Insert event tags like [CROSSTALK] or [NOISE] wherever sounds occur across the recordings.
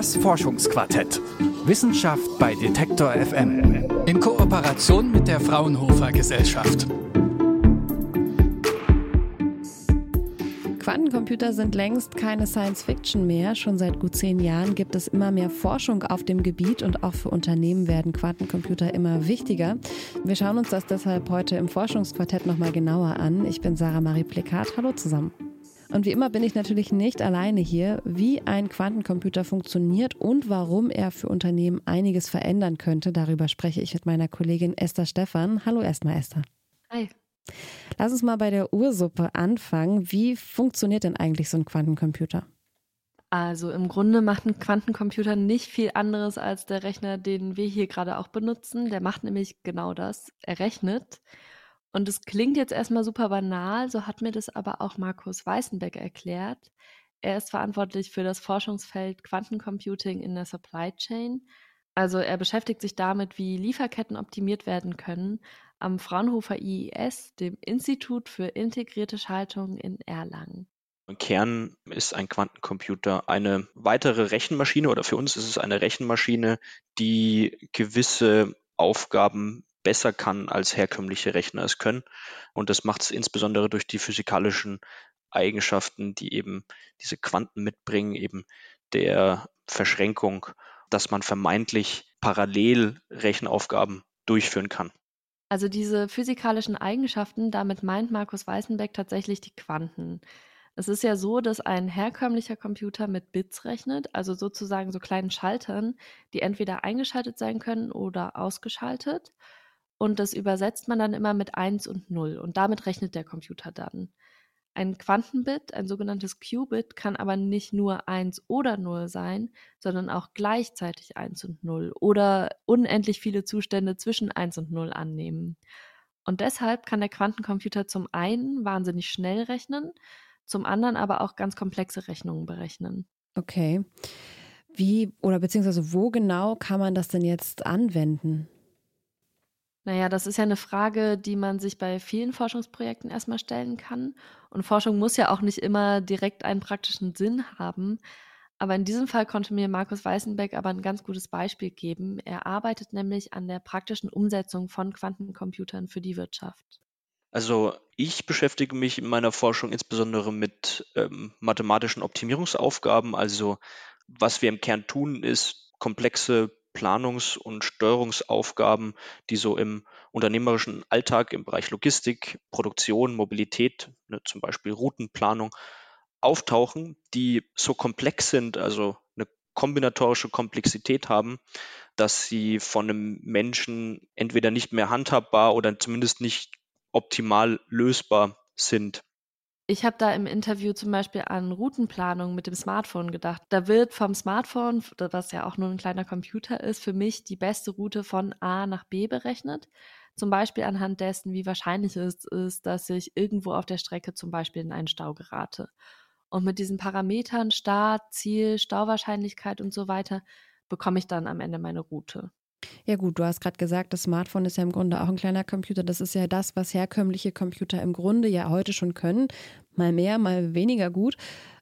Das Forschungsquartett. Wissenschaft bei Detektor FM. In Kooperation mit der Fraunhofer Gesellschaft. Quantencomputer sind längst keine Science Fiction mehr. Schon seit gut zehn Jahren gibt es immer mehr Forschung auf dem Gebiet und auch für Unternehmen werden Quantencomputer immer wichtiger. Wir schauen uns das deshalb heute im Forschungsquartett nochmal genauer an. Ich bin Sarah Marie Plekat. Hallo zusammen. Und wie immer bin ich natürlich nicht alleine hier, wie ein Quantencomputer funktioniert und warum er für Unternehmen einiges verändern könnte. Darüber spreche ich mit meiner Kollegin Esther Stephan. Hallo erstmal Esther. Hi. Lass uns mal bei der Ursuppe anfangen. Wie funktioniert denn eigentlich so ein Quantencomputer? Also im Grunde macht ein Quantencomputer nicht viel anderes als der Rechner, den wir hier gerade auch benutzen. Der macht nämlich genau das. Er rechnet. Und es klingt jetzt erstmal super banal, so hat mir das aber auch Markus Weißenbeck erklärt. Er ist verantwortlich für das Forschungsfeld Quantencomputing in der Supply Chain. Also er beschäftigt sich damit, wie Lieferketten optimiert werden können am Fraunhofer IIS, dem Institut für integrierte Schaltung in Erlangen. Im Kern ist ein Quantencomputer eine weitere Rechenmaschine oder für uns ist es eine Rechenmaschine, die gewisse Aufgaben besser kann, als herkömmliche Rechner es können. Und das macht es insbesondere durch die physikalischen Eigenschaften, die eben diese Quanten mitbringen, eben der Verschränkung, dass man vermeintlich parallel Rechenaufgaben durchführen kann. Also diese physikalischen Eigenschaften, damit meint Markus Weißenbeck tatsächlich die Quanten. Es ist ja so, dass ein herkömmlicher Computer mit Bits rechnet, also sozusagen so kleinen Schaltern, die entweder eingeschaltet sein können oder ausgeschaltet und das übersetzt man dann immer mit 1 und 0 und damit rechnet der Computer dann. Ein Quantenbit, ein sogenanntes Qubit, kann aber nicht nur 1 oder 0 sein, sondern auch gleichzeitig 1 und 0 oder unendlich viele Zustände zwischen 1 und 0 annehmen. Und deshalb kann der Quantencomputer zum einen wahnsinnig schnell rechnen, zum anderen aber auch ganz komplexe Rechnungen berechnen. Okay. Wie oder beziehungsweise wo genau kann man das denn jetzt anwenden? Naja, das ist ja eine Frage, die man sich bei vielen Forschungsprojekten erstmal stellen kann. Und Forschung muss ja auch nicht immer direkt einen praktischen Sinn haben. Aber in diesem Fall konnte mir Markus Weißenbeck aber ein ganz gutes Beispiel geben. Er arbeitet nämlich an der praktischen Umsetzung von Quantencomputern für die Wirtschaft. Also ich beschäftige mich in meiner Forschung insbesondere mit ähm, mathematischen Optimierungsaufgaben. Also was wir im Kern tun, ist komplexe Planungs- und Steuerungsaufgaben, die so im unternehmerischen Alltag im Bereich Logistik, Produktion, Mobilität, ne, zum Beispiel Routenplanung, auftauchen, die so komplex sind, also eine kombinatorische Komplexität haben, dass sie von einem Menschen entweder nicht mehr handhabbar oder zumindest nicht optimal lösbar sind. Ich habe da im Interview zum Beispiel an Routenplanung mit dem Smartphone gedacht. Da wird vom Smartphone, was ja auch nur ein kleiner Computer ist, für mich die beste Route von A nach B berechnet. Zum Beispiel anhand dessen, wie wahrscheinlich es ist, dass ich irgendwo auf der Strecke zum Beispiel in einen Stau gerate. Und mit diesen Parametern Start, Ziel, Stauwahrscheinlichkeit und so weiter bekomme ich dann am Ende meine Route. Ja gut, du hast gerade gesagt, das Smartphone ist ja im Grunde auch ein kleiner Computer. Das ist ja das, was herkömmliche Computer im Grunde ja heute schon können. Mal mehr, mal weniger gut.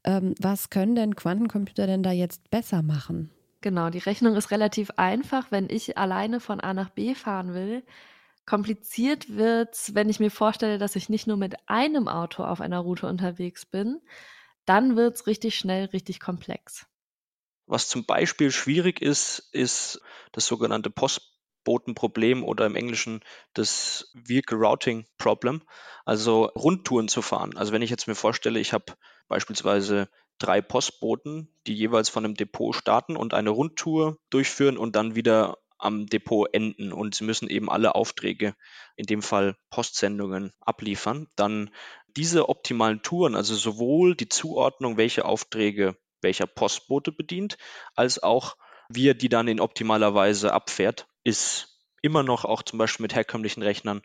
Ähm, was können denn Quantencomputer denn da jetzt besser machen? Genau, die Rechnung ist relativ einfach. Wenn ich alleine von A nach B fahren will, kompliziert wird es, wenn ich mir vorstelle, dass ich nicht nur mit einem Auto auf einer Route unterwegs bin, dann wird es richtig schnell richtig komplex. Was zum Beispiel schwierig ist, ist das sogenannte Postbotenproblem oder im Englischen das Vehicle Routing Problem, also Rundtouren zu fahren. Also wenn ich jetzt mir vorstelle, ich habe beispielsweise drei Postboten, die jeweils von einem Depot starten und eine Rundtour durchführen und dann wieder am Depot enden und sie müssen eben alle Aufträge, in dem Fall Postsendungen, abliefern, dann diese optimalen Touren, also sowohl die Zuordnung, welche Aufträge welcher Postbote bedient, als auch wie er die dann in optimaler Weise abfährt, ist immer noch auch zum Beispiel mit herkömmlichen Rechnern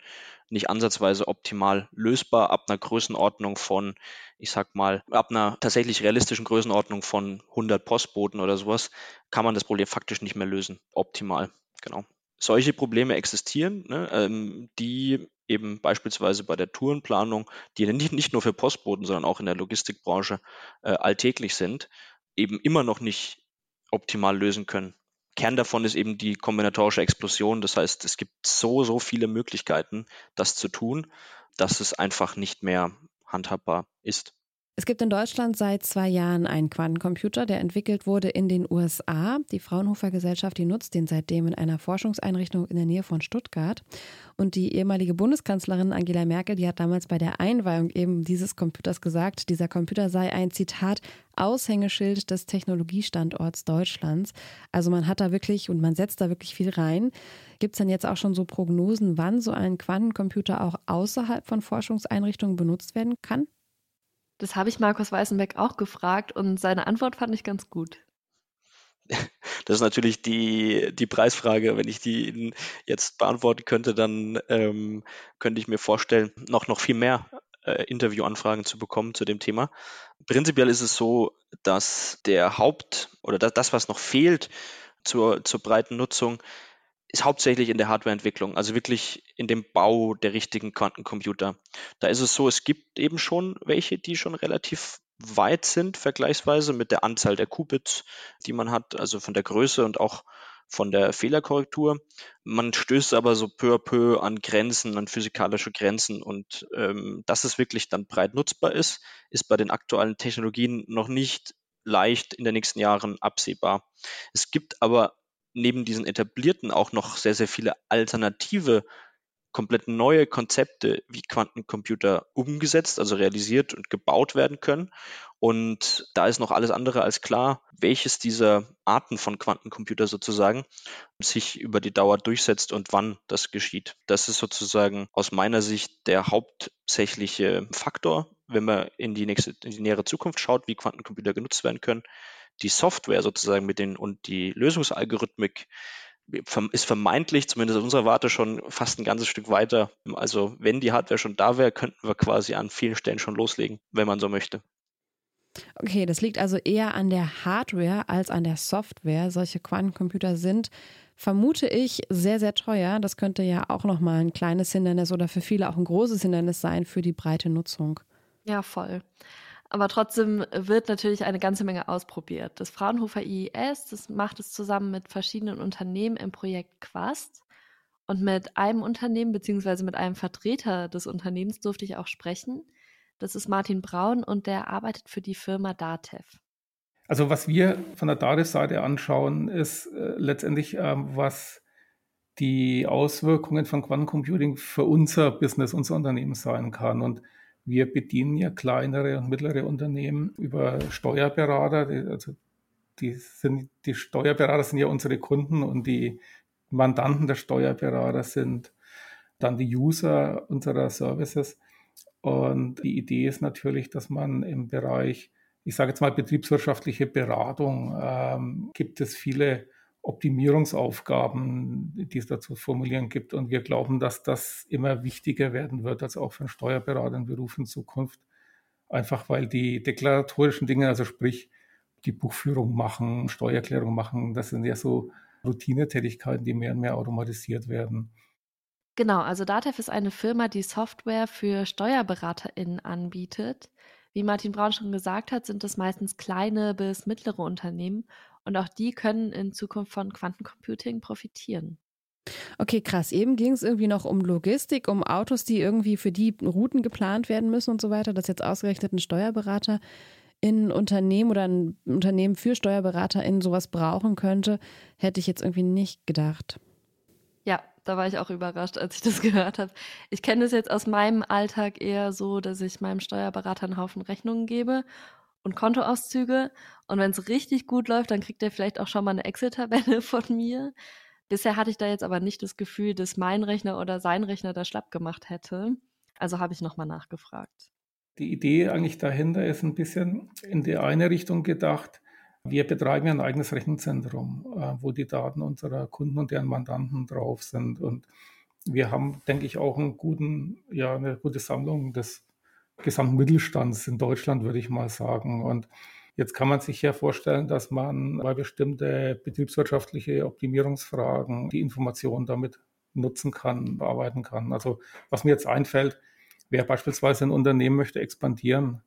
nicht ansatzweise optimal lösbar. Ab einer Größenordnung von, ich sag mal, ab einer tatsächlich realistischen Größenordnung von 100 Postboten oder sowas, kann man das Problem faktisch nicht mehr lösen. Optimal, genau. Solche Probleme existieren, ne, ähm, die eben beispielsweise bei der Tourenplanung, die nicht, nur für Postboten, sondern auch in der Logistikbranche äh, alltäglich sind, eben immer noch nicht optimal lösen können. Kern davon ist eben die kombinatorische Explosion. Das heißt, es gibt so, so viele Möglichkeiten, das zu tun, dass es einfach nicht mehr handhabbar ist. Es gibt in Deutschland seit zwei Jahren einen Quantencomputer, der entwickelt wurde in den USA. Die Fraunhofer Gesellschaft, die nutzt den seitdem in einer Forschungseinrichtung in der Nähe von Stuttgart. Und die ehemalige Bundeskanzlerin Angela Merkel, die hat damals bei der Einweihung eben dieses Computers gesagt, dieser Computer sei ein Zitat Aushängeschild des Technologiestandorts Deutschlands. Also man hat da wirklich und man setzt da wirklich viel rein. Gibt es denn jetzt auch schon so Prognosen, wann so ein Quantencomputer auch außerhalb von Forschungseinrichtungen benutzt werden kann? Das habe ich Markus Weißenbeck auch gefragt und seine Antwort fand ich ganz gut. [LAUGHS] Das ist natürlich die, die Preisfrage. Wenn ich die jetzt beantworten könnte, dann ähm, könnte ich mir vorstellen, noch, noch viel mehr äh, Interviewanfragen zu bekommen zu dem Thema. Prinzipiell ist es so, dass der Haupt oder das, das was noch fehlt zur, zur breiten Nutzung, ist hauptsächlich in der Hardwareentwicklung, also wirklich in dem Bau der richtigen Quantencomputer. Da ist es so, es gibt eben schon welche, die schon relativ weit sind, vergleichsweise mit der Anzahl der Qubits, die man hat, also von der Größe und auch von der Fehlerkorrektur. Man stößt aber so peu à peu an Grenzen, an physikalische Grenzen und ähm, dass es wirklich dann breit nutzbar ist, ist bei den aktuellen Technologien noch nicht leicht in den nächsten Jahren absehbar. Es gibt aber neben diesen etablierten auch noch sehr, sehr viele alternative, komplett neue Konzepte wie Quantencomputer umgesetzt, also realisiert und gebaut werden können. Und da ist noch alles andere als klar, welches dieser Arten von Quantencomputer sozusagen sich über die Dauer durchsetzt und wann das geschieht. Das ist sozusagen aus meiner Sicht der hauptsächliche Faktor, wenn man in die nächste, in die nähere Zukunft schaut, wie Quantencomputer genutzt werden können die Software sozusagen mit den und die Lösungsalgorithmik ist vermeintlich, zumindest aus unserer Warte, schon fast ein ganzes Stück weiter. Also wenn die Hardware schon da wäre, könnten wir quasi an vielen Stellen schon loslegen, wenn man so möchte. Okay, das liegt also eher an der Hardware als an der Software. Solche Quantencomputer sind, vermute ich, sehr, sehr teuer. Das könnte ja auch nochmal ein kleines Hindernis oder für viele auch ein großes Hindernis sein für die breite Nutzung. Ja, voll. Aber trotzdem wird natürlich eine ganze Menge ausprobiert. Das Fraunhofer IES, das macht es zusammen mit verschiedenen Unternehmen im Projekt Quast. Und mit einem Unternehmen beziehungsweise mit einem Vertreter des Unternehmens durfte ich auch sprechen. Das ist Martin Braun und der arbeitet für die Firma Datev. Also was wir von der Datev-Seite anschauen, ist äh, letztendlich, äh, was die Auswirkungen von Quantencomputing für unser Business, unser Unternehmen sein kann. Und wir bedienen ja kleinere und mittlere Unternehmen über Steuerberater. Die, also die, sind, die Steuerberater sind ja unsere Kunden und die Mandanten der Steuerberater sind dann die User unserer Services. Und die Idee ist natürlich, dass man im Bereich, ich sage jetzt mal betriebswirtschaftliche Beratung, ähm, gibt es viele Optimierungsaufgaben, die es dazu formulieren gibt. Und wir glauben, dass das immer wichtiger werden wird, also auch für einen Steuerberater im Beruf in Zukunft. Einfach weil die deklaratorischen Dinge, also sprich die Buchführung machen, Steuererklärung machen, das sind ja so Routinetätigkeiten, die mehr und mehr automatisiert werden. Genau, also Datev ist eine Firma, die Software für SteuerberaterInnen anbietet. Wie Martin Braun schon gesagt hat, sind das meistens kleine bis mittlere Unternehmen und auch die können in Zukunft von Quantencomputing profitieren. Okay, krass. Eben ging es irgendwie noch um Logistik, um Autos, die irgendwie für die Routen geplant werden müssen und so weiter. Dass jetzt ausgerechnet ein Steuerberater in Unternehmen oder ein Unternehmen für Steuerberater in sowas brauchen könnte, hätte ich jetzt irgendwie nicht gedacht. Ja, da war ich auch überrascht, als ich das [LAUGHS] gehört habe. Ich kenne es jetzt aus meinem Alltag eher so, dass ich meinem Steuerberater einen Haufen Rechnungen gebe und Kontoauszüge. Und wenn es richtig gut läuft, dann kriegt er vielleicht auch schon mal eine Excel-Tabelle [LAUGHS] von mir. Bisher hatte ich da jetzt aber nicht das Gefühl, dass mein Rechner oder sein Rechner da schlapp gemacht hätte. Also habe ich nochmal nachgefragt. Die Idee eigentlich dahinter ist ein bisschen in die eine Richtung gedacht. Wir betreiben ja ein eigenes Rechenzentrum, äh, wo die Daten unserer Kunden und deren Mandanten drauf sind. Und wir haben, denke ich, auch einen guten, ja, eine gute Sammlung des gesamten Mittelstands in Deutschland, würde ich mal sagen. Und jetzt kann man sich ja vorstellen, dass man bei bestimmte betriebswirtschaftliche Optimierungsfragen die Informationen damit nutzen kann, bearbeiten kann. Also was mir jetzt einfällt, wer beispielsweise ein Unternehmen möchte expandieren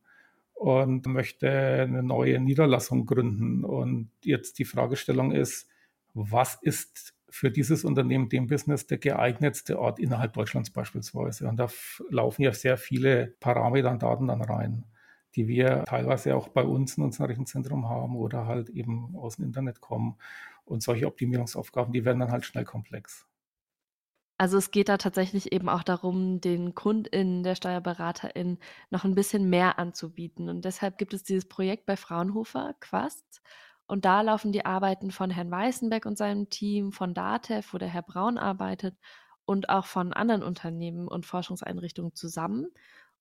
und möchte eine neue Niederlassung gründen. Und jetzt die Fragestellung ist, was ist für dieses Unternehmen, dem Business, der geeignetste Ort innerhalb Deutschlands beispielsweise? Und da laufen ja sehr viele Parameter und Daten dann rein, die wir teilweise auch bei uns in unserem Rechenzentrum haben oder halt eben aus dem Internet kommen. Und solche Optimierungsaufgaben, die werden dann halt schnell komplex. Also es geht da tatsächlich eben auch darum, den KundInnen der SteuerberaterInnen noch ein bisschen mehr anzubieten. Und deshalb gibt es dieses Projekt bei Fraunhofer, Quast. Und da laufen die Arbeiten von Herrn Weißenbeck und seinem Team, von DATEV, wo der Herr Braun arbeitet, und auch von anderen Unternehmen und Forschungseinrichtungen zusammen.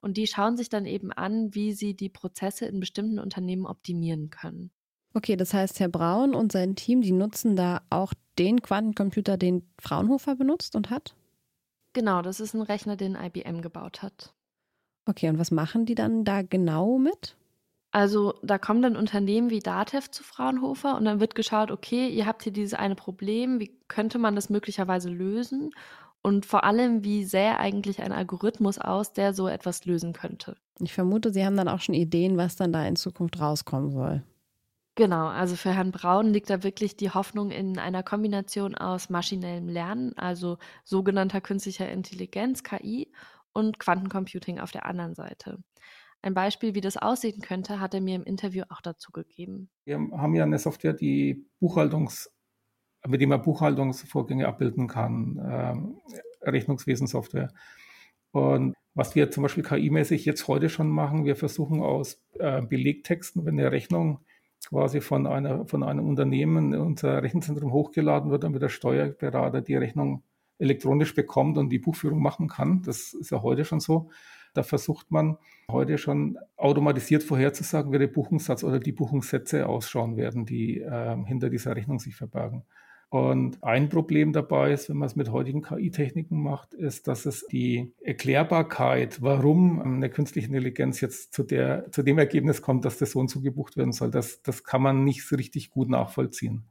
Und die schauen sich dann eben an, wie sie die Prozesse in bestimmten Unternehmen optimieren können. Okay, das heißt, Herr Braun und sein Team, die nutzen da auch den Quantencomputer, den Fraunhofer benutzt und hat? Genau, das ist ein Rechner, den IBM gebaut hat. Okay, und was machen die dann da genau mit? Also da kommen dann Unternehmen wie Datev zu Fraunhofer und dann wird geschaut, okay, ihr habt hier dieses eine Problem, wie könnte man das möglicherweise lösen? Und vor allem, wie sähe eigentlich ein Algorithmus aus, der so etwas lösen könnte? Ich vermute, Sie haben dann auch schon Ideen, was dann da in Zukunft rauskommen soll. Genau, also für Herrn Braun liegt da wirklich die Hoffnung in einer Kombination aus maschinellem Lernen, also sogenannter künstlicher Intelligenz, KI, und Quantencomputing auf der anderen Seite. Ein Beispiel, wie das aussehen könnte, hat er mir im Interview auch dazu gegeben. Wir haben ja eine Software, die Buchhaltungs, mit dem man Buchhaltungsvorgänge abbilden kann, äh, Rechnungswesensoftware. Und was wir zum Beispiel KI-mäßig jetzt heute schon machen, wir versuchen aus äh, Belegtexten, wenn eine Rechnung quasi von, einer, von einem Unternehmen in unser Rechenzentrum hochgeladen wird, damit der Steuerberater die Rechnung elektronisch bekommt und die Buchführung machen kann. Das ist ja heute schon so. Da versucht man heute schon automatisiert vorherzusagen, wie der Buchungssatz oder die Buchungssätze ausschauen werden, die äh, hinter dieser Rechnung sich verbergen. Und ein Problem dabei ist, wenn man es mit heutigen KI-Techniken macht, ist, dass es die Erklärbarkeit, warum eine künstliche Intelligenz jetzt zu, der, zu dem Ergebnis kommt, dass das so und so gebucht werden soll, das, das kann man nicht so richtig gut nachvollziehen.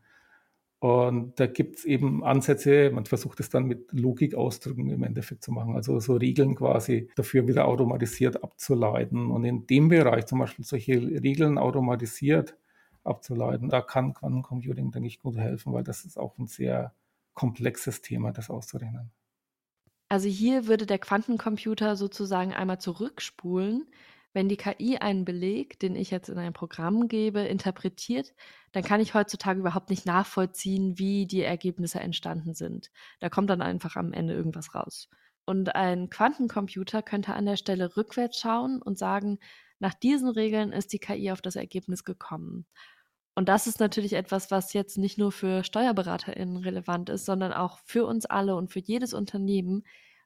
Und da gibt es eben Ansätze, man versucht es dann mit Logikausdrücken im Endeffekt zu machen, also so Regeln quasi dafür wieder automatisiert abzuleiten. Und in dem Bereich zum Beispiel solche Regeln automatisiert abzuleiten. Da kann Quantencomputing, denke ich, gut helfen, weil das ist auch ein sehr komplexes Thema, das auszurechnen. Also hier würde der Quantencomputer sozusagen einmal zurückspulen. Wenn die KI einen Beleg, den ich jetzt in ein Programm gebe, interpretiert, dann kann ich heutzutage überhaupt nicht nachvollziehen, wie die Ergebnisse entstanden sind. Da kommt dann einfach am Ende irgendwas raus. Und ein Quantencomputer könnte an der Stelle rückwärts schauen und sagen, nach diesen Regeln ist die KI auf das Ergebnis gekommen. Und das ist natürlich etwas, was jetzt nicht nur für SteuerberaterInnen relevant ist, sondern auch für uns alle und für jedes Unternehmen,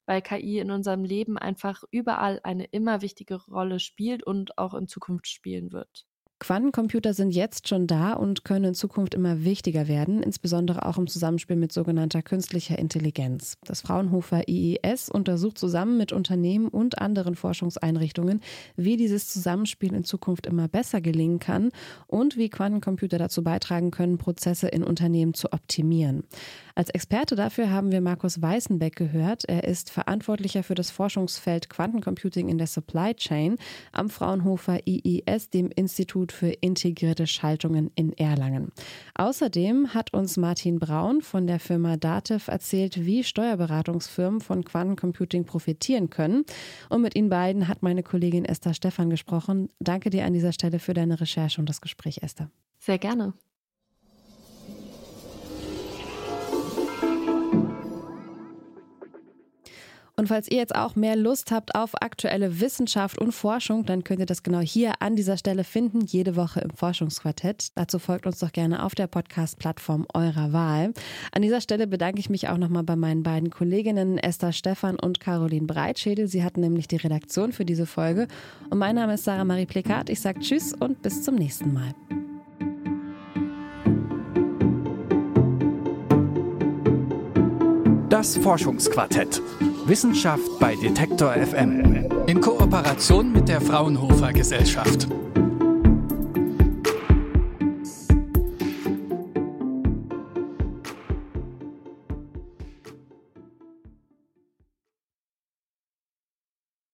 weil KI in unserem Leben einfach überall eine immer wichtige Rolle spielt und auch in Zukunft spielen wird. Quantencomputer sind jetzt schon da und können in Zukunft immer wichtiger werden, insbesondere auch im Zusammenspiel mit sogenannter künstlicher Intelligenz. Das Fraunhofer IES untersucht zusammen mit Unternehmen und anderen Forschungseinrichtungen, wie dieses Zusammenspiel in Zukunft immer besser gelingen kann und wie Quantencomputer dazu beitragen können, Prozesse in Unternehmen zu optimieren. Als Experte dafür haben wir Markus Weißenbeck gehört. Er ist Verantwortlicher für das Forschungsfeld Quantencomputing in der Supply Chain am Fraunhofer IES, dem Institut Institut für integrierte Schaltungen in Erlangen. Außerdem hat uns Martin Braun von der Firma Datev erzählt, wie Steuerberatungsfirmen von Quantencomputing profitieren können. Und mit Ihnen beiden hat meine Kollegin Esther Stephan gesprochen. Danke dir an dieser Stelle für deine Recherche und das Gespräch, Esther. Sehr gerne. Und falls ihr jetzt auch mehr Lust habt auf aktuelle Wissenschaft und Forschung, dann könnt ihr das genau hier an dieser Stelle finden, jede Woche im Forschungsquartett. Dazu folgt uns doch gerne auf der Podcast-Plattform eurer Wahl. An dieser Stelle bedanke ich mich auch nochmal bei meinen beiden Kolleginnen Esther Stephan und Caroline Breitschädel. Sie hatten nämlich die Redaktion für diese Folge. Und mein Name ist Sarah Marie Plekat. Ich sage Tschüss und bis zum nächsten Mal. Das Forschungsquartett. Wissenschaft bei Detektor FM. In Kooperation mit der Fraunhofer Gesellschaft.